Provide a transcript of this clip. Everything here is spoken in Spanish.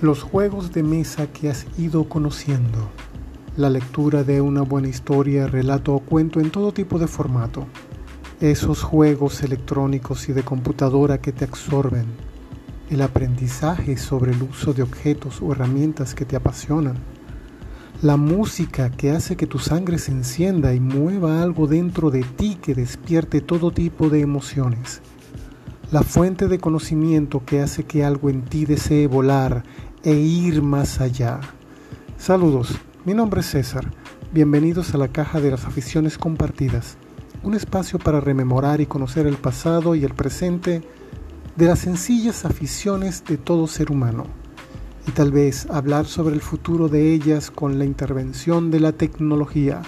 los juegos de mesa que has ido conociendo, la lectura de una buena historia, relato o cuento en todo tipo de formato, esos juegos electrónicos y de computadora que te absorben, el aprendizaje sobre el uso de objetos o herramientas que te apasionan, la música que hace que tu sangre se encienda y mueva algo dentro de ti que despierte todo tipo de emociones, la fuente de conocimiento que hace que algo en ti desee volar e ir más allá. Saludos, mi nombre es César. Bienvenidos a la Caja de las Aficiones Compartidas, un espacio para rememorar y conocer el pasado y el presente de las sencillas aficiones de todo ser humano y tal vez hablar sobre el futuro de ellas con la intervención de la tecnología.